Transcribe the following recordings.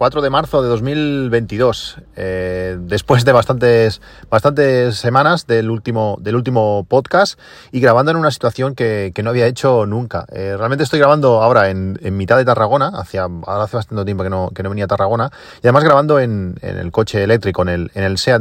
4 de marzo de 2022, eh, después de bastantes, bastantes semanas del último, del último podcast y grabando en una situación que, no había hecho nunca. Eh, realmente estoy grabando ahora en, mitad de Tarragona, hacia, ahora hace bastante tiempo que no, que no venía a Tarragona, y además grabando en, el coche eléctrico, en el, en el Seat.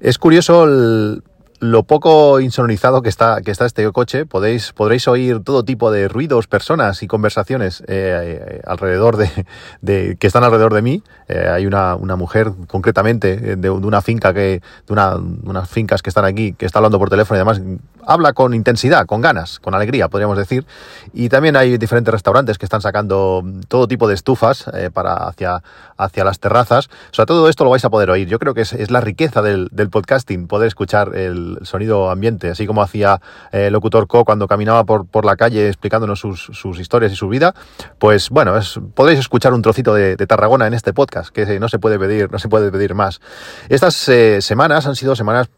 Es curioso el, lo poco insonorizado que está, que está este coche, podéis, podréis oír todo tipo de ruidos, personas y conversaciones eh, eh, alrededor de, que están alrededor de mí. Eh, hay una, una, mujer, concretamente, de, una finca que, de una, unas fincas que están aquí, que está hablando por teléfono y además habla con intensidad, con ganas, con alegría, podríamos decir. Y también hay diferentes restaurantes que están sacando todo tipo de estufas para hacia, hacia las terrazas. O sea, todo esto lo vais a poder oír. Yo creo que es, la riqueza del, podcasting, poder escuchar el sonido ambiente, así como hacía eh, Locutor Co cuando caminaba por, por la calle explicándonos sus, sus, historias y su vida, pues bueno, es, podréis escuchar un trocito de, Tarragona en este podcast, que no se puede pedir, no se puede pedir más. Estas eh, semanas han sido semanas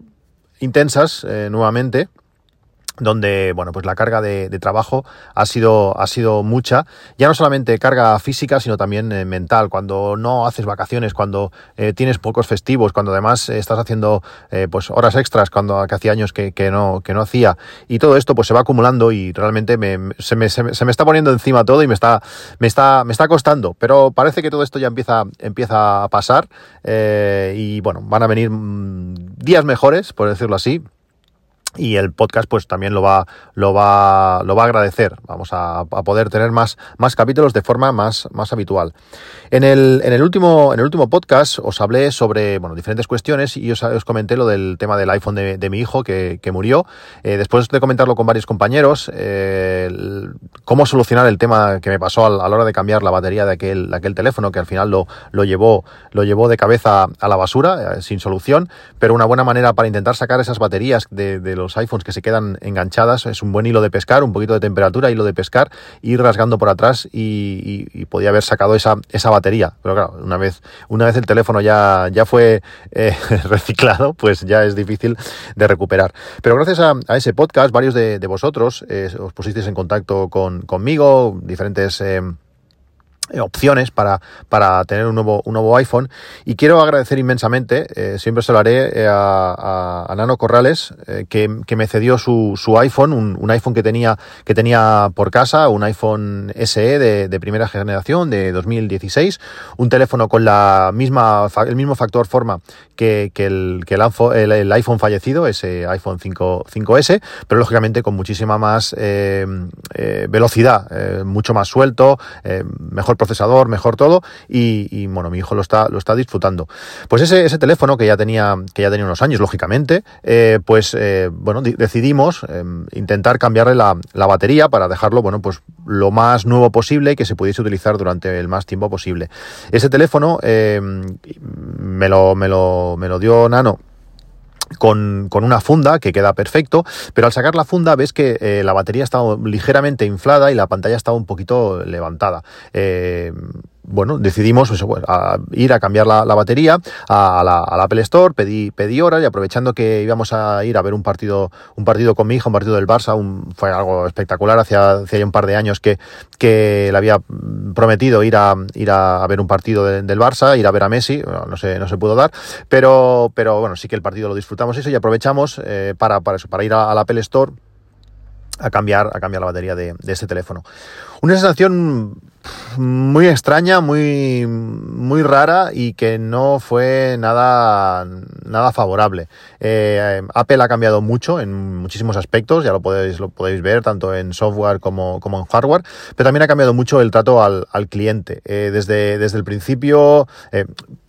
intensas eh, nuevamente donde bueno pues la carga de, trabajo ha sido ha sido mucha. Ya no solamente carga física sino también eh, mental. Cuando no haces vacaciones cuando eh, tienes pocos festivos cuando además estás haciendo eh, pues horas extras cuando hacía años que, no que no hacía. Y todo esto pues se va acumulando y realmente se, me, se, me, está poniendo encima todo y me está me está me está costando. Pero parece que todo esto ya empieza empieza a pasar y bueno van a venir mm, días mejores por decirlo así y el podcast pues también lo va lo va lo va a agradecer. Vamos a, poder tener más más capítulos de forma más más habitual. En el, en el último en el último podcast os hablé sobre bueno diferentes cuestiones y os, comenté lo del tema del iPhone de, mi hijo que, murió. Eh, después de comentarlo con varios compañeros eh, cómo solucionar el tema que me pasó a, la hora de cambiar la batería de aquel aquel teléfono que al final lo, lo llevó lo llevó de cabeza a la basura eh, sin solución. Pero una buena manera para intentar sacar esas baterías de, de los los iPhones que se quedan enganchadas, es un buen hilo de pescar, un poquito de temperatura, hilo de pescar, ir rasgando por atrás y, podía haber sacado esa, esa batería. Pero claro, una vez, una vez el teléfono ya, ya fue eh, reciclado, pues ya es difícil de recuperar. Pero gracias a, ese podcast, varios de, vosotros eh, os pusisteis en contacto con, conmigo, diferentes... Eh, opciones para, para tener un nuevo, un nuevo iPhone. Y quiero agradecer inmensamente, eh, siempre se lo haré eh, a, a, Nano Corrales que, que, me cedió su, su iPhone, un, un, iPhone que tenía, que tenía por casa, un iPhone SE de, de, primera generación de 2016, un teléfono con la misma, el mismo factor forma que, que, el, que el, el, iPhone fallecido, ese iPhone 5, 5S, pero lógicamente con muchísima más velocidad, mucho más suelto, mejor procesador, mejor todo, y, bueno, mi hijo lo está, lo está disfrutando. Pues ese, ese teléfono que ya tenía, que ya tenía unos años, lógicamente, eh, pues eh, bueno, decidimos em, intentar cambiarle la, la, batería para dejarlo, bueno, pues lo más nuevo posible y que se pudiese utilizar durante el más tiempo posible. Ese teléfono me, lo, me, lo, me lo dio Nano con, con, una funda que queda perfecto, pero al sacar la funda ves que eh, la batería estaba ligeramente inflada y la pantalla estaba un poquito levantada. Eh, bueno, decidimos pues, ir a cambiar la, batería a la, Apple Store, pedí, pedí horas y aprovechando que íbamos a ir a ver un partido, un partido con mi hija, un partido del Barça, fue algo espectacular, hacía, hacía un par de años que, que le había prometido ir a, ir a, ver un partido del Barça, ir a ver a Messi, no, se, no se pudo dar, pero, pero bueno, sí que el partido lo disfrutamos eso y aprovechamos eh, para, para eso, para ir a, la Apple Store a cambiar, a cambiar la batería de, de este teléfono. Una sensación muy extraña, muy, muy rara y que no fue nada, nada favorable. Eh, Apple ha cambiado mucho en muchísimos aspectos, ya lo podéis, lo podéis ver tanto en software como, como en hardware, pero también ha cambiado mucho el trato al, al cliente. Eh, desde, desde el principio, eh,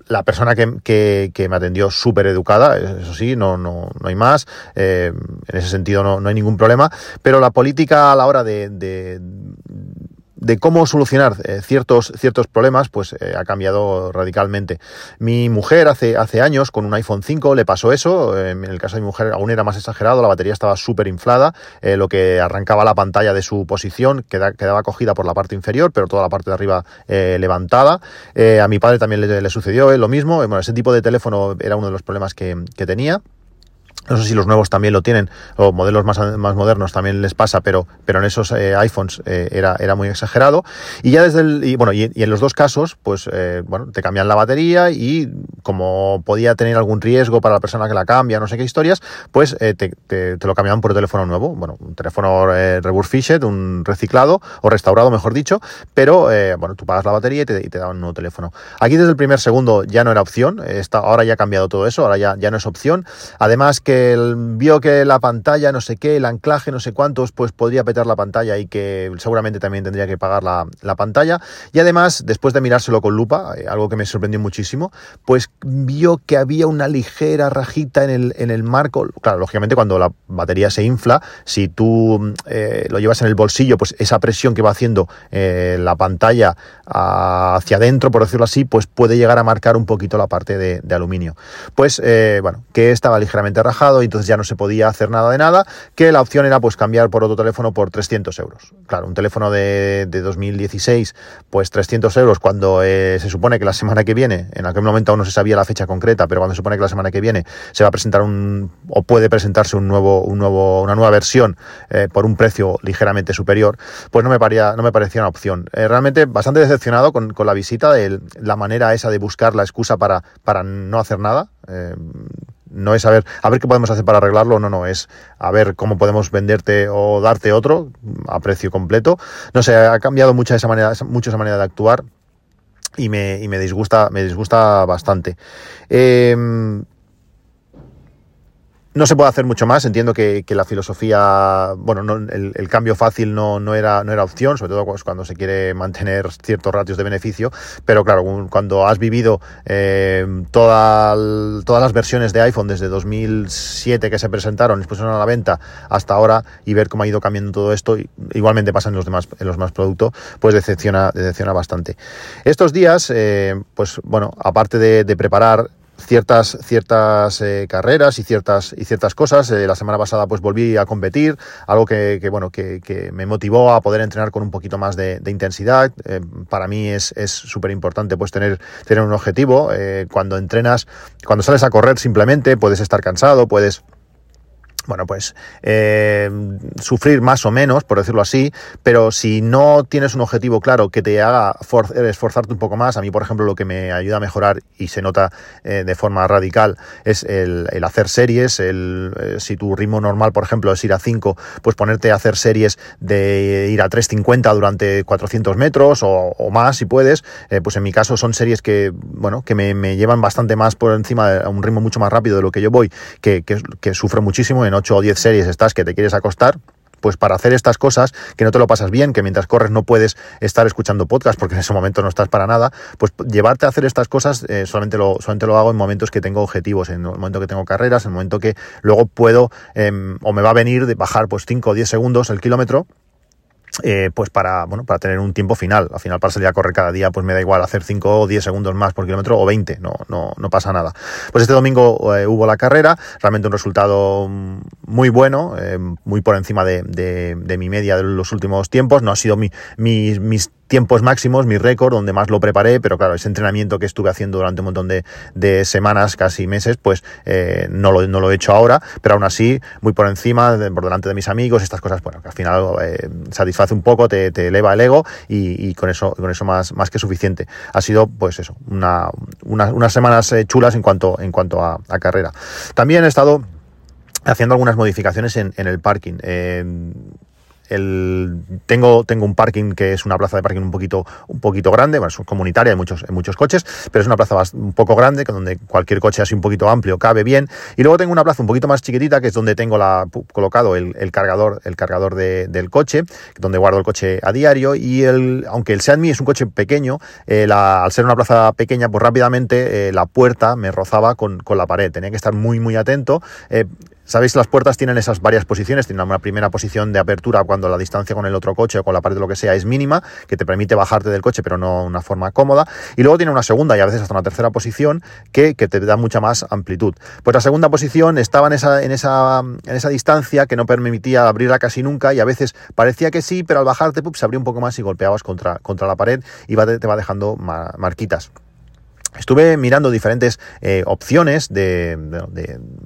la persona que, que, me atendió súper educada, eso sí, no, no, no hay más, en ese sentido no, no, hay ningún problema, pero la política a la hora de de cómo solucionar eh, ciertos, ciertos problemas, pues eh, ha cambiado radicalmente. Mi mujer hace, hace años, con un iPhone 5, le pasó eso. en el caso de mi mujer aún era más exagerado, la batería estaba súper inflada, lo que arrancaba la pantalla de su posición, quedaba, cogida por la parte inferior, pero toda la parte de arriba levantada. a mi padre también le, sucedió lo mismo. Bueno, ese tipo de teléfono era uno de los problemas que tenía. No sé si los nuevos también lo tienen, o modelos más, más modernos también les pasa, pero, pero en esos eh, iPhones eh, era, era muy exagerado. Y ya desde el, y bueno, y, en los dos casos, pues eh, bueno, te cambian la batería y como podía tener algún riesgo para la persona que la cambia, no sé qué historias, pues te, lo cambiaban por teléfono nuevo. Bueno, un teléfono refurbished, un reciclado, o restaurado, mejor dicho, pero bueno, tú pagas la batería y te, y un nuevo teléfono. Aquí desde el primer segundo ya no era opción, está, ahora ya ha cambiado todo eso, ahora ya, ya no es opción. Además que vio que la pantalla, no sé qué, el anclaje, no sé cuántos, pues podría petar la pantalla y que seguramente también tendría que pagar la, pantalla. Y además, después de mirárselo con lupa, eh, algo que me sorprendió muchísimo, pues vio que había una ligera rajita en el, en el marco. Claro, lógicamente cuando la batería se infla, si tú eh, lo llevas en el bolsillo, pues esa presión que va haciendo eh, la pantalla hacia adentro, por decirlo así, pues puede llegar a marcar un poquito la parte de, aluminio. Pues, bueno, que estaba ligeramente y entonces ya no se podía hacer nada de nada, que la opción era pues cambiar por otro teléfono por 300 euros. Claro, un teléfono de, de 2016, pues 300 euros cuando eh, se supone que la semana que viene, en aquel momento aún no se sabía la fecha concreta, pero cuando se supone que la semana que viene se va a presentar un, o puede presentarse un nuevo, un nuevo, una nueva versión eh, por un precio ligeramente superior, pues no me, parecía, no me parecía una opción. Eh, realmente bastante decepcionado con, con la visita, de la manera esa de buscar la excusa para, para no hacer nada no es a ver, a ver qué podemos hacer para arreglarlo, no, no, es a ver cómo podemos venderte o darte otro a precio completo. No sé, ha cambiado mucho esa manera, esa manera de actuar y me, y me disgusta, me disgusta bastante. Eh, no se puede hacer mucho más, entiendo que, la filosofía, bueno, el, cambio fácil no, no, era, no era opción, sobre todo cuando se quiere mantener ciertos ratios de beneficio, pero claro, cuando has vivido eh, todas las versiones de iPhone desde 2007 que se presentaron, después a la venta, hasta ahora, y ver cómo ha ido cambiando todo esto, igualmente pasa en los demás, en los más productos, pues decepciona, decepciona bastante. Estos días, eh, pues bueno, aparte de preparar ciertas, ciertas eh, carreras y ciertas, y ciertas cosas. Eh, la semana pasada pues volví a competir, algo que, bueno, que, me motivó a poder entrenar con un poquito más de, intensidad. Eh, para mí es súper importante pues tener, tener un objetivo. cuando entrenas, cuando sales a correr simplemente puedes estar cansado, puedes bueno, pues eh, sufrir más o menos, por decirlo así, pero si no tienes un objetivo claro que te haga esforzarte un poco más, a mí, por ejemplo, lo que me ayuda a mejorar y se nota eh, de forma radical es el, hacer series, el, eh, si tu ritmo normal, por ejemplo, es ir a 5, pues ponerte a hacer series de ir a 3.50 durante 400 metros o, más, si puedes, pues en mi caso son series que, bueno, que me, llevan bastante más por encima, de un ritmo mucho más rápido de lo que yo voy, que, que, que sufro muchísimo en 8 o 10 series estás que te quieres acostar, pues para hacer estas cosas, que no te lo pasas bien, que mientras corres no puedes estar escuchando podcast porque en ese momento no estás para nada, pues llevarte a hacer estas cosas eh, solamente, lo, solamente lo hago en momentos que tengo objetivos, en el momento que tengo carreras, en el momento que luego puedo em, o me va a venir de bajar pues 5 o 10 segundos el kilómetro eh, pues para, bueno, para tener un tiempo final. Al final para salir a correr cada día, pues me da igual hacer 5 o 10 segundos más por kilómetro o 20, no, no, no pasa nada. Pues este domingo eh, hubo la carrera, realmente un resultado muy bueno, eh, muy por encima de, de, mi media de los últimos tiempos. No ha sido mi, mi, tiempos máximos, mi récord, donde más lo preparé, pero claro, ese entrenamiento que estuve haciendo durante un montón de, semanas, casi meses, pues eh, no, lo, no, lo, he hecho ahora, pero aún así, muy por encima, por delante de mis amigos, estas cosas, bueno, que al final eh, satisface un poco, te, te, eleva el ego y, y, con eso, con eso más, más que suficiente. Ha sido, pues eso, una, unas semanas eh, chulas en cuanto, en cuanto a, a, carrera. También he estado haciendo algunas modificaciones en, en el parking. Eh, el, tengo, tengo un parking que es una plaza de parking un poquito, un poquito grande, bueno, es comunitaria, hay muchos, muchos coches, pero es una plaza un poco grande, donde cualquier coche así un poquito amplio cabe bien. Y luego tengo una plaza un poquito más chiquitita, que es donde tengo la, colocado el, cargador, el cargador del coche, donde guardo el coche a diario. Y el, aunque el Seat es un coche pequeño, eh, al ser una plaza pequeña, pues rápidamente eh, la puerta me rozaba con, con, la pared. Tenía que estar muy, muy atento. Eh, Sabéis, las puertas tienen esas varias posiciones. Tienen una primera posición de apertura cuando la distancia con el otro coche o con la pared de lo que sea es mínima, que te permite bajarte del coche, pero no una forma cómoda. Y luego tiene una segunda y a veces hasta una tercera posición que, te da mucha más amplitud. Pues la segunda posición estaba en esa, en esa, en esa distancia que no permitía abrirla casi nunca y a veces parecía que sí, pero al bajarte se abría un poco más y golpeabas contra, contra la pared y te va dejando marquitas. Estuve mirando diferentes eh, opciones de,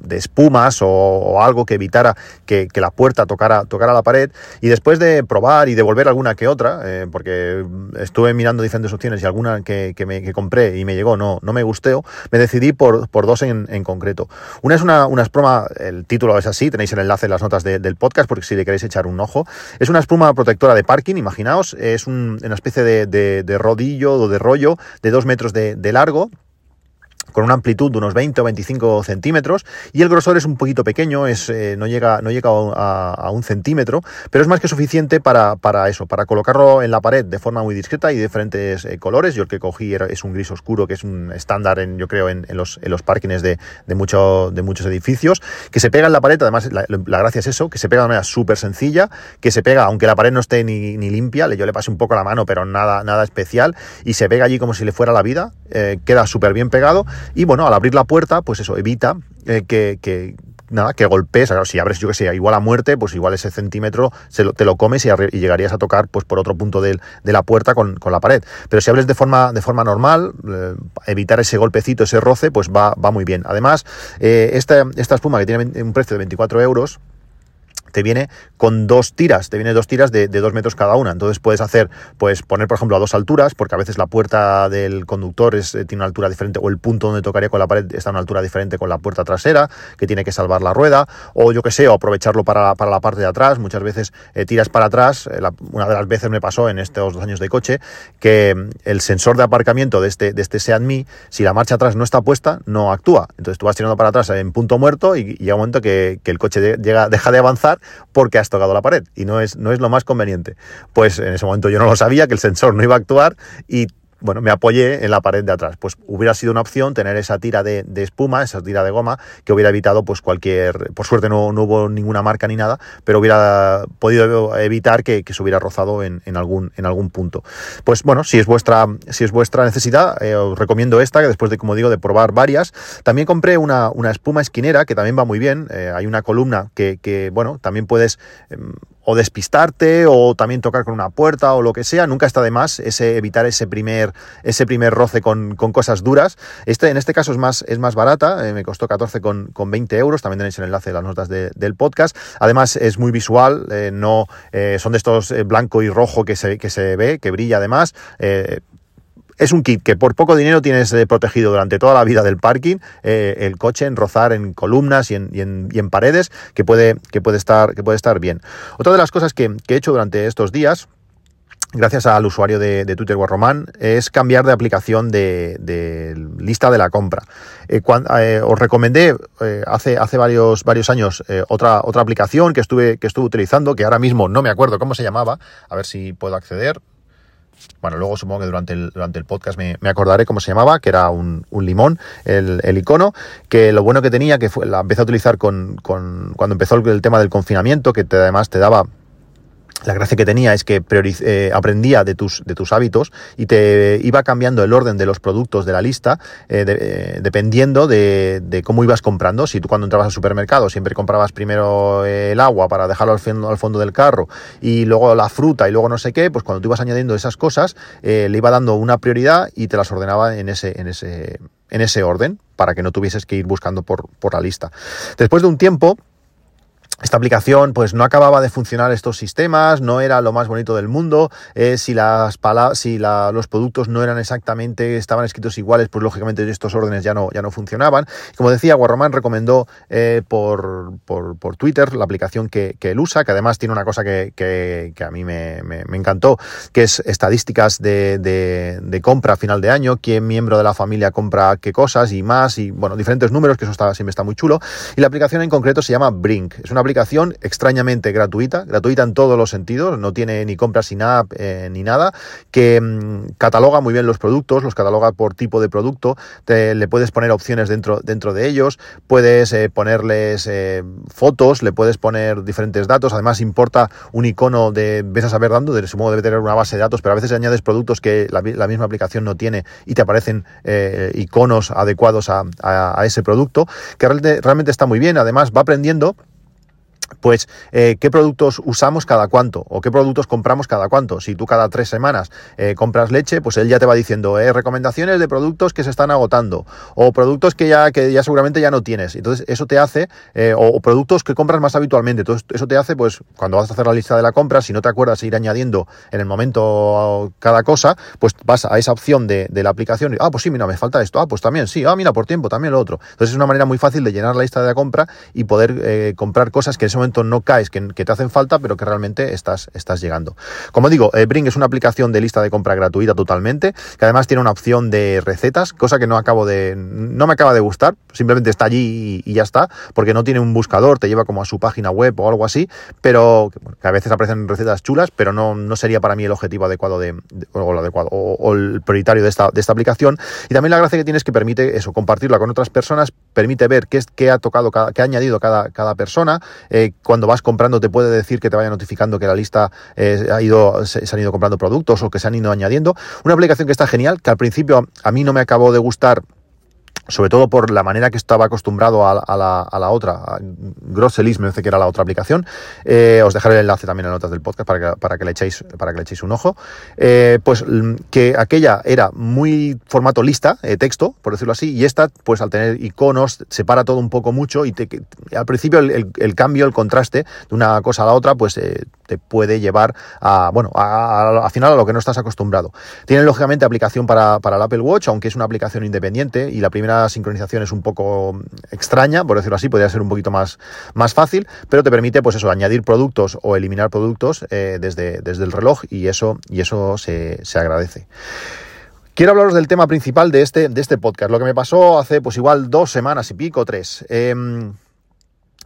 espumas o, algo que evitara que, la puerta tocara, tocara, la pared y después de probar y devolver alguna que otra, eh, porque estuve mirando diferentes opciones y alguna que, me, compré y me llegó no, no me gustó, me decidí por, por dos en, concreto. Una es una, una, espuma, el título es así, tenéis el enlace en las notas del podcast porque si le queréis echar un ojo. Es una espuma protectora de parking, imaginaos, es una especie de, rodillo o de rollo de dos metros de largo 빠르고 con una amplitud de unos 20 o 25 centímetros y el grosor es un poquito pequeño, es, eh, no llega, no llega a, un centímetro, pero es más que suficiente para, para, eso, para colocarlo en la pared de forma muy discreta y de diferentes eh, colores. Yo el que cogí era, es un gris oscuro, que es un estándar, en, yo creo, en, los, en los parkings de, de, mucho, de muchos edificios, que se pega en la pared, además la, gracia es eso, que se pega de manera súper sencilla, que se pega, aunque la pared no esté ni, ni, limpia, yo le pasé un poco la mano, pero nada, nada especial, y se pega allí como si le fuera la vida, eh, queda súper bien pegado y bueno, al abrir la puerta, pues eso, evita eh, que, nada, que golpees, si abres, yo que sé, igual a muerte, pues igual ese centímetro te lo comes y, llegarías a tocar pues por otro punto de, la puerta con, la pared. Pero si abres de forma, de forma normal, eh, evitar ese golpecito, ese roce, pues va, va muy bien. Además, eh, esta, esta espuma que tiene un precio de 24 euros, te viene con dos tiras, te viene dos tiras de, dos metros cada una. Entonces puedes hacer, pues poner, por ejemplo, a dos alturas, porque a veces la puerta del conductor es, eh, tiene una altura diferente, o el punto donde tocaría con la pared está a una altura diferente con la puerta trasera, que tiene que salvar la rueda, o yo que sé, o aprovecharlo para, para la parte de atrás. Muchas veces eh, tiras para atrás. Eh, una de las veces me pasó en estos dos años de coche que mm, el sensor de aparcamiento de este, de este Seat Mi, si la marcha atrás no está puesta, no actúa. Entonces tú vas tirando para atrás en punto muerto y, llega un momento que, que el coche llega, deja de avanzar porque has tocado la pared y no es, no es lo más conveniente. Pues en ese momento yo no lo sabía, que el sensor no iba a actuar y bueno, me apoyé en la pared de atrás. Pues hubiera sido una opción tener esa tira de, espuma, esa tira de goma, que hubiera evitado pues cualquier, por suerte no, hubo ninguna marca ni nada, pero hubiera podido evitar que, se hubiera rozado en, algún, en algún punto. Pues bueno, si es vuestra, si es vuestra necesidad, eh, os recomiendo esta, que después de, como digo, de probar varias. También compré una, una espuma esquinera, que también va muy bien. Eh, hay una columna que, bueno, también puedes em, o despistarte o también tocar con una puerta o lo que sea, nunca está de más ese, evitar ese primer, ese primer roce con, cosas duras. Este, en este caso es más, es más barata, eh, me costó 14 con, con, 20 euros, también tenéis el enlace de las notas del podcast. Además es muy visual, eh, no eh, son de estos blanco y rojo que se, que se ve, que brilla además es un kit que por poco dinero tienes eh, protegido durante toda la vida del parking, eh, el coche en rozar en columnas y en, paredes, que puede, que, puede estar, que puede estar bien. Otra de las cosas que, he hecho durante estos días, gracias al usuario de, Twitter Guarromán, es cambiar de aplicación de, lista de la compra. Eh, os recomendé hace, varios, años otra, aplicación que estuve utilizando, que ahora mismo no me acuerdo cómo se llamaba, a ver si puedo acceder bueno, luego supongo que durante el, durante el podcast me, acordaré cómo se llamaba, que era un, limón, el, icono, que lo bueno que tenía, que fue, la empecé a utilizar con, cuando empezó el, tema del confinamiento, que además te daba la gracia que tenía es que eh, aprendía de tus, de tus hábitos y te iba cambiando el orden de los productos de la lista eh, eh, dependiendo de, cómo ibas comprando. Si tú cuando entrabas al supermercado siempre comprabas primero el agua para dejarlo al fondo, del carro y luego la fruta y luego no sé qué, pues cuando tú ibas añadiendo esas cosas le iba dando una prioridad y te las ordenaba en ese, en ese, en ese orden para que no tuvieses que ir buscando por la lista. Después de un tiempo, esta aplicación pues no acababa de funcionar estos sistemas, no era lo más bonito del mundo, eh, si, las si los productos no eran exactamente, estaban escritos iguales, pues lógicamente estos órdenes ya no, ya no funcionaban. Como decía, Guarromán recomendó eh, por, por, Twitter la aplicación que, él usa, que además tiene una cosa que, a mí me, encantó, que es estadísticas de, de, compra a final de año, quién miembro de la familia compra qué cosas y más, y bueno, diferentes números, que eso está, siempre está muy chulo. Y la aplicación en concreto se llama Brink. Es una aplicación aplicación extrañamente gratuita, gratuita en todos los sentidos, no tiene ni compras sin app eh, ni nada, que mm, cataloga muy bien los productos, los cataloga por tipo de producto, te, le puedes poner opciones dentro, dentro de ellos, puedes eh, ponerles eh, fotos, le puedes poner diferentes datos, además importa un icono de, ves a saber dando, de supongo debe tener una base de datos, pero a veces añades productos que la, misma aplicación no tiene y te aparecen iconos adecuados a, ese producto, que realmente está muy bien, además va aprendiendo pues eh, qué productos usamos cada cuánto o qué productos compramos cada cuánto. Si tú cada tres semanas eh, compras leche, pues él ya te va diciendo eh, recomendaciones de productos que se están agotando o productos que ya, que ya seguramente ya no tienes. Entonces eso te hace, o, productos que compras más habitualmente. Entonces eso te hace, pues cuando vas a hacer la lista de la compra, si no te acuerdas ir añadiendo en el momento cada cosa, pues vas a esa opción de, la aplicación y, ah, pues sí, mira, me falta esto, ah, pues también, sí, ah, mira, por tiempo, también lo otro. Entonces es una manera muy fácil de llenar la lista de la compra y poder comprar cosas que en ese momento no caes, que, te hacen falta, pero que realmente estás, estás llegando. Como digo, eh, Bring es una aplicación de lista de compra gratuita totalmente, que además tiene una opción de recetas, cosa que no acabo de. no me acaba de gustar, simplemente está allí y, ya está, porque no tiene un buscador, te lleva como a su página web o algo así, pero que a veces aparecen recetas chulas, pero no, no sería para mí el objetivo adecuado de, o, adecuado, o, el prioritario de esta, de esta aplicación. Y también la gracia que tiene es que permite eso, compartirla con otras personas, permite ver qué, es, qué ha tocado, cada, qué ha añadido cada, cada persona, eh, cuando vas comprando te puede decir que te vaya notificando que la lista eh, ha ido, se, han ido comprando productos o que se han ido añadiendo. Una aplicación que está genial, que al principio a mí no me acabó de gustar sobre todo por la manera que estaba acostumbrado a, la, a la, otra, Grosselis me parece que era la otra aplicación. Eh, os dejaré el enlace también en notas del podcast para que, para que, le, echéis, para que le echéis un ojo. Eh, pues mm, que aquella era muy formato lista, eh, texto, por decirlo así, y esta, pues al tener iconos, separa todo un poco mucho y al principio el, cambio, el contraste de una cosa a la otra, pues te puede llevar a, bueno, al final a lo que no estás acostumbrado. Tiene lógicamente aplicación para, para el Apple Watch, aunque es una aplicación independiente y la primera sincronización es un poco extraña, por decirlo así, podría ser un poquito más, más fácil, pero te permite, pues eso, añadir productos o eliminar productos eh, desde, desde el reloj y eso, y eso se, agradece. Quiero hablaros del tema principal de este, de este podcast, lo que me pasó hace pues igual dos semanas y pico, tres. Em,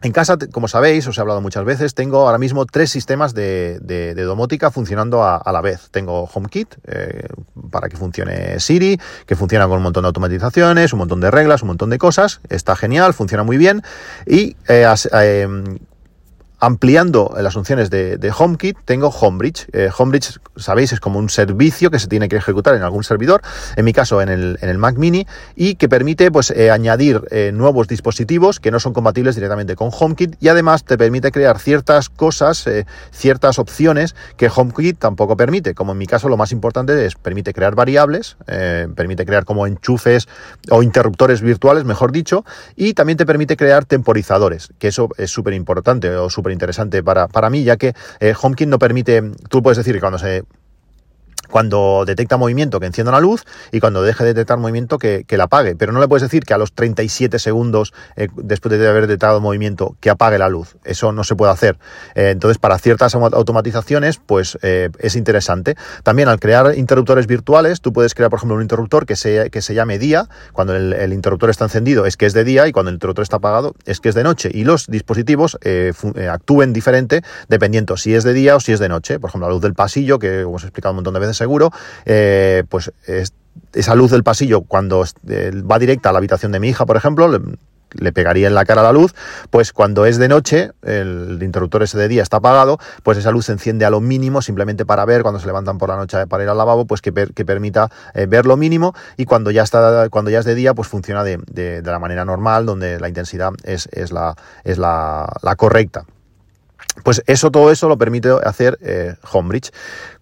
en casa, como sabéis, os he hablado muchas veces, tengo ahora mismo tres sistemas de, domótica funcionando a, la vez. Tengo HomeKit eh, para que funcione Siri, que funciona con un montón de automatizaciones, un montón de reglas, un montón de cosas. Está genial, funciona muy bien. Y eh, em, ampliando las funciones de, HomeKit, tengo Homebridge. Eh, Homebridge, sabéis, es como un servicio que se tiene que ejecutar en algún servidor, en mi caso en el, Mac Mini, y que permite pues, eh, añadir eh, nuevos dispositivos que no son compatibles directamente con HomeKit y además te permite crear ciertas cosas, ciertas opciones que HomeKit tampoco permite. Como en mi caso lo más importante es permite crear variables, permite crear como enchufes o interruptores virtuales, mejor dicho, y también te permite crear temporizadores, que eso es súper importante o súper interesante para, para mí, ya que eh, HomeKit no permite, tú puedes decir que cuando se cuando detecta movimiento que encienda una luz y cuando deje de detectar movimiento que, la apague. Pero no le puedes decir que a los 37 segundos eh, después de haber detectado movimiento que apague la luz. Eso no se puede hacer. Eh, entonces, para ciertas automatizaciones, pues eh, es interesante. También al crear interruptores virtuales, tú puedes crear, por ejemplo, un interruptor que se, que se llame día. Cuando el, interruptor está encendido es que es de día y cuando el interruptor está apagado es que es de noche. Y los dispositivos actúen diferente dependiendo si es de día o si es de noche. Por ejemplo, la luz del pasillo, que os he explicado un montón de veces seguro, eh, pues esa luz del pasillo cuando eh, va directa a la habitación de mi hija, por ejemplo, le, pegaría en la cara la luz, pues cuando es de noche, el interruptor ese de día está apagado, pues esa luz se enciende a lo mínimo simplemente para ver cuando se levantan por la noche para ir al lavabo, pues que, que permita eh, ver lo mínimo y cuando ya está, cuando ya es de día, pues funciona de, la manera normal, donde la intensidad es, la, es la, correcta. Pues eso, todo eso lo permite hacer Homebridge.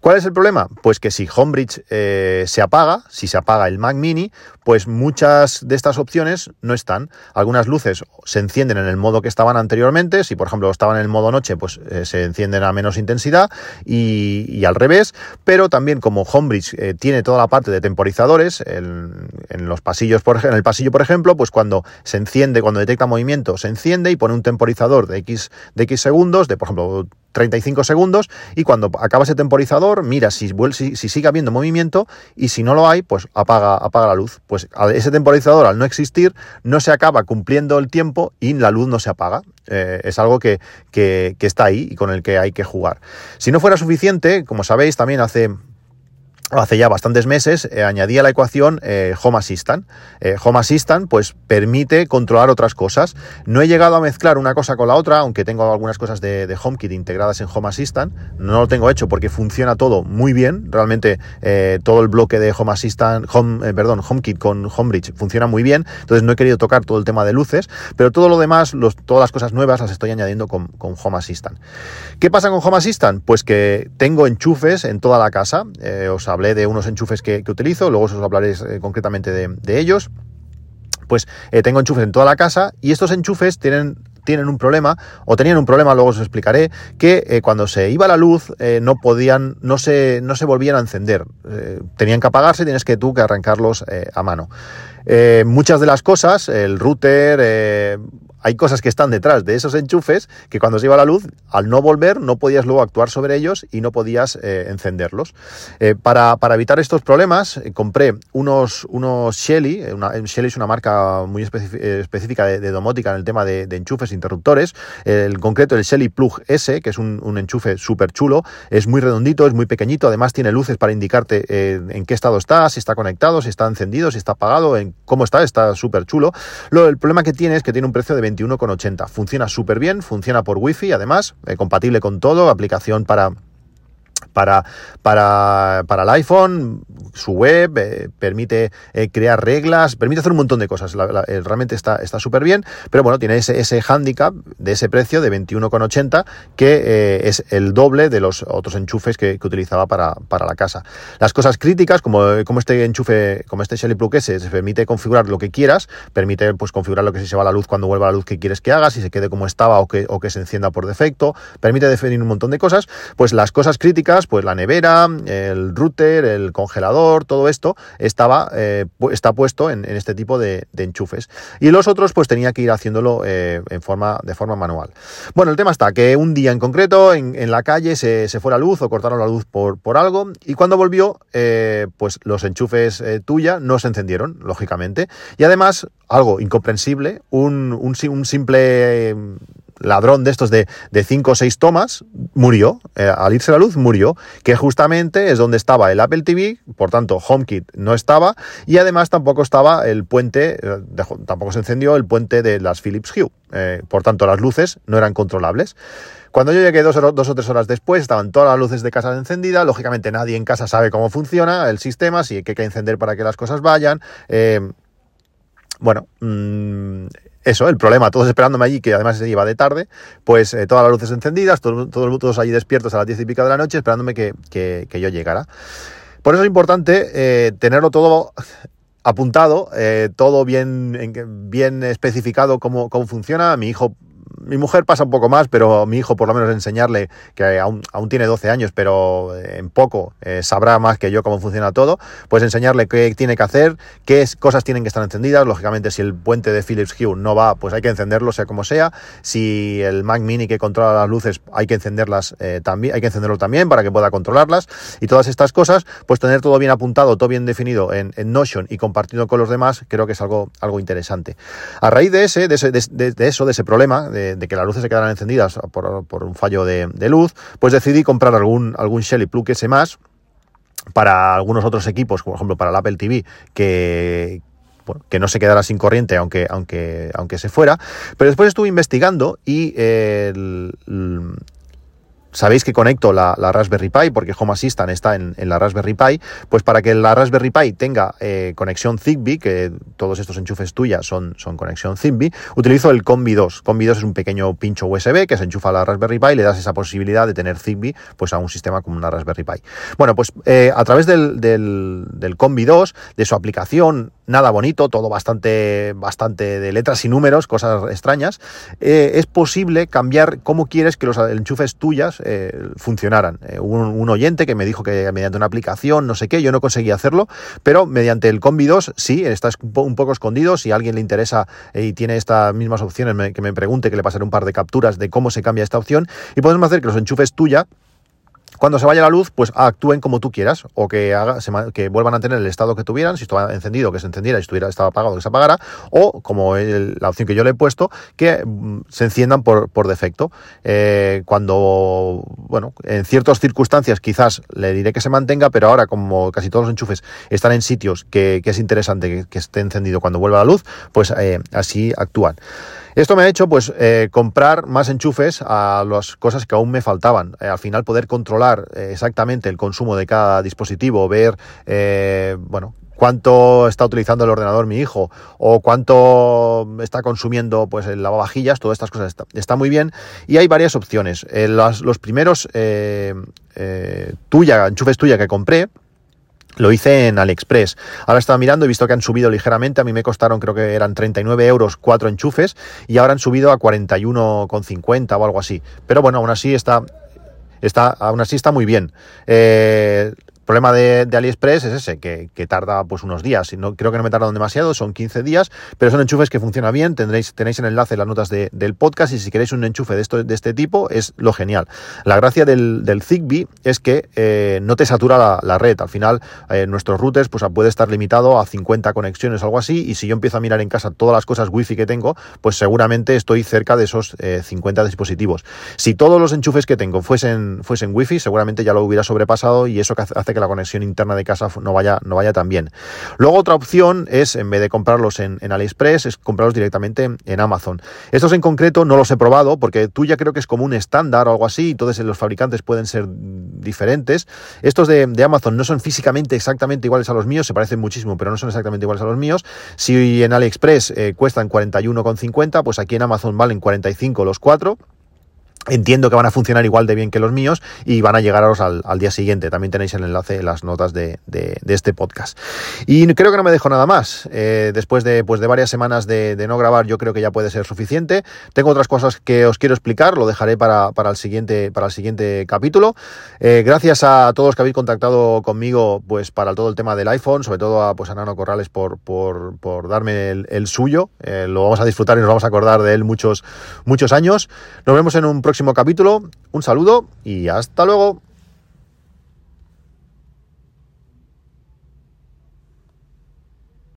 ¿Cuál es el problema? Pues que si Homebridge eh, se apaga, si se apaga el Mac Mini, pues muchas de estas opciones no están. Algunas luces se encienden en el modo que estaban anteriormente, si por ejemplo estaban en el modo noche, pues eh, se encienden a menos intensidad y, al revés, pero también como Homebridge eh, tiene toda la parte de temporizadores en, los pasillos, por, en el pasillo por ejemplo, pues cuando se enciende, cuando detecta movimiento, se enciende y pone un temporizador de X, de X segundos, de por ejemplo 35 segundos y cuando acaba ese temporizador, mira si, si, si, sigue habiendo movimiento y si no lo hay, pues apaga, apaga la luz. Pues ese temporizador al no existir no se acaba cumpliendo el tiempo y la luz no se apaga. Eh, es algo que, que, que está ahí y con el que hay que jugar. Si no fuera suficiente, como sabéis, también hace hace ya bastantes meses eh, añadí a la ecuación eh, Home Assistant. Eh, Home Assistant pues permite controlar otras cosas. No he llegado a mezclar una cosa con la otra, aunque tengo algunas cosas de, HomeKit integradas en Home Assistant. No lo tengo hecho porque funciona todo muy bien. Realmente todo el bloque de Home Assistant, Home, perdón, HomeKit con Homebridge funciona muy bien. Entonces no he querido tocar todo el tema de luces, pero todo lo demás, todas las cosas nuevas las estoy añadiendo con, con, Home Assistant. ¿Qué pasa con Home Assistant? Pues que tengo enchufes en toda la casa. os hablé de unos enchufes que, utilizo, luego os hablaré eh, concretamente de, ellos. Pues eh, tengo enchufes en toda la casa y estos enchufes tienen tienen un problema o tenían un problema, luego os explicaré, que eh, cuando se iba la luz no podían, no se, no se volvían a encender. tenían que apagarse, tienes que tú que arrancarlos a mano. muchas de las cosas, el router, hay cosas que están detrás de esos enchufes que cuando se iba la luz, al no volver, no podías luego actuar sobre ellos y no podías eh, encenderlos. Eh, para, evitar estos problemas, eh, compré unos, unos Shelly. Shelly es una marca muy específica de, domótica en el tema de, enchufes interruptores. en concreto, el Shelly Plug S, que es un, enchufe súper chulo. Es muy redondito, es muy pequeñito. Además, tiene luces para indicarte en qué estado está, si está conectado, si está encendido, si está apagado, en cómo está. Está súper chulo. el problema que tiene es que tiene un precio de 20 21,80. Funciona súper bien, funciona por Wi-Fi además, eh, compatible con todo, aplicación para para, para, para el iPhone, su web, eh, permite eh, crear reglas, permite hacer un montón de cosas. Eh, realmente está súper bien, pero bueno, tiene ese, ese handicap de ese precio de 21,80 que es el doble de los otros enchufes que, utilizaba para, la casa. Las cosas críticas, como, como este enchufe, como este Shelly Plug S, permite configurar lo que quieras, permite pues configurar lo que si se va la luz cuando vuelva la luz que quieres que haga, si se quede como estaba o que, o que se encienda por defecto, permite definir un montón de cosas, pues las cosas críticas pues la nevera, el router, el congelador, todo esto estaba, eh, está puesto en, este tipo de, enchufes. Y los otros, pues tenía que ir haciéndolo eh, en forma, de forma manual. Bueno, el tema está que un día en concreto, en, la calle, se, fue la luz o cortaron la luz por, por algo, y cuando volvió, eh, pues los enchufes tuya no se encendieron, lógicamente. Y además, algo incomprensible, un, un simple ladrón de estos de, de cinco o seis tomas murió, eh, al irse la luz murió, que justamente es donde estaba el Apple TV, por tanto HomeKit no estaba y además tampoco estaba el puente, eh, tampoco se encendió el puente de las Philips Hue, eh, por tanto las luces no eran controlables. Cuando yo llegué dos, o tres horas después, estaban todas las luces de casa encendidas. Lógicamente, nadie en casa sabe cómo funciona el sistema, si hay que encender para que las cosas vayan. bueno, mmm, eso, el problema, todos esperándome allí, que además se iba de tarde, pues eh, todas las luces encendidas, todos, allí despiertos a las diez y pico de la noche, esperándome que, yo llegara. Por eso es importante eh, tenerlo todo apuntado, eh, todo bien, bien especificado cómo, cómo funciona. Mi hijo mi mujer pasa un poco más, pero mi hijo por lo menos enseñarle, que aún, aún tiene 12 años, pero eh, en poco eh, sabrá más que yo cómo funciona todo, pues enseñarle qué tiene que hacer, qué cosas tienen que estar encendidas. Lógicamente, si el puente de Philips Hue no va, pues hay que encenderlo, sea como sea. Si el Mac Mini que controla las luces, hay que encenderlas eh, también, hay que encenderlo también para que pueda controlarlas. Y todas estas cosas, pues tener todo bien apuntado, todo bien definido en, Notion y compartido con los demás, creo que es algo, algo interesante. A raíz de ese, de, ese, de eso, de ese problema, de, de, que las luces se quedaran encendidas por, un fallo de, luz, pues decidí comprar algún, algún Shelly Plug S más para algunos otros equipos, por ejemplo para el Apple TV, que, que no se quedara sin corriente aunque, aunque, aunque se fuera. Pero después estuve investigando y el, sabéis que conecto la, Raspberry Pi porque Home Assistant está en, la Raspberry Pi, pues para que la Raspberry Pi tenga eh, conexión Zigbee, que todos estos enchufes tuyas son, son conexión Zigbee, utilizo el Combi 2. Combi 2 es un pequeño pincho USB que se enchufa a la Raspberry Pi y le das esa posibilidad de tener Zigbee pues a un sistema como una Raspberry Pi. Bueno, pues eh, a través del, del, del Combi 2, de su aplicación nada bonito, todo bastante, bastante de letras y números, cosas extrañas, eh, es posible cambiar cómo quieres que los enchufes tuyas eh, funcionaran. Eh, un, oyente que me dijo que mediante una aplicación, no sé qué, yo no conseguí hacerlo, pero mediante el Combi 2 sí, está un poco escondido. Si a alguien le interesa y tiene estas mismas opciones, que me pregunte, que le pasaré un par de capturas de cómo se cambia esta opción y podemos hacer que los enchufes tuya cuando se vaya la luz, pues actúen como tú quieras o que, haga, que vuelvan a tener el estado que tuvieran, si estaba encendido, que se encendiera, si estuviera, estaba apagado, que se apagara, o como la opción que yo le he puesto, que mm, se enciendan por, defecto. Eh, cuando, bueno, en ciertas circunstancias quizás le diré que se mantenga, pero ahora como casi todos los enchufes están en sitios que, es interesante que, esté encendido cuando vuelva la luz, pues eh, así actúan. Esto me ha hecho pues eh, comprar más enchufes a las cosas que aún me faltaban. Eh, al final poder controlar eh, exactamente el consumo de cada dispositivo, ver, bueno, cuánto está utilizando el ordenador mi hijo o cuánto está consumiendo pues el lavavajillas, todas estas cosas está, muy bien y hay varias opciones. los primeros tuya, enchufes tuya que compré, lo hice en AliExpress. Ahora estaba mirando, he visto que han subido ligeramente. A mí me costaron, creo que eran 39 euros cuatro enchufes y ahora han subido a 41,50 o algo así. Pero bueno, aún así está, está, aún así está muy bien. Eh, problema de, AliExpress es ese, que, tarda pues unos días. No, creo que no me tardan demasiado, son 15 días, pero son enchufes que funcionan bien. Tendréis, tenéis el enlace en las notas del podcast y si queréis un enchufe de, esto, de este tipo es lo genial. La gracia del, del Zigbee es que eh, no te satura la, red. Al final, eh, nuestros routers pues, puede estar limitado a 50 conexiones o algo así y si yo empiezo a mirar en casa todas las cosas wifi que tengo, pues seguramente estoy cerca de esos 50 eh, dispositivos. Si todos los enchufes que tengo fuesen, fuesen wifi, seguramente ya lo hubiera sobrepasado y eso hace que la conexión interna de casa no vaya, no vaya tan bien. Luego otra opción es, en vez de comprarlos en, AliExpress, es comprarlos directamente en Amazon. Estos en concreto no los he probado porque tú ya creo que es como un estándar o algo así, entonces los fabricantes pueden ser diferentes. Estos de, Amazon no son físicamente exactamente iguales a los míos, se parecen muchísimo, pero no son exactamente iguales a los míos. Si en AliExpress eh, cuestan 41,50, pues aquí en Amazon valen 45 los cuatro. Entiendo que van a funcionar igual de bien que los míos y van a llegaros al, al día siguiente. También tenéis el enlace en las notas de, de, este podcast. Y creo que no me dejo nada más. Eh, después de, pues de varias semanas de, no grabar, yo creo que ya puede ser suficiente. Tengo otras cosas que os quiero explicar, lo dejaré para, para el, siguiente, para el siguiente capítulo. Eh, gracias a todos los que habéis contactado conmigo pues para todo el tema del iPhone, sobre todo a, pues, a Nano Corrales por, por, por darme el, suyo. Eh, lo vamos a disfrutar y nos vamos a acordar de él muchos, muchos años. Nos vemos en un próximo próximo capítulo. Un saludo y hasta luego.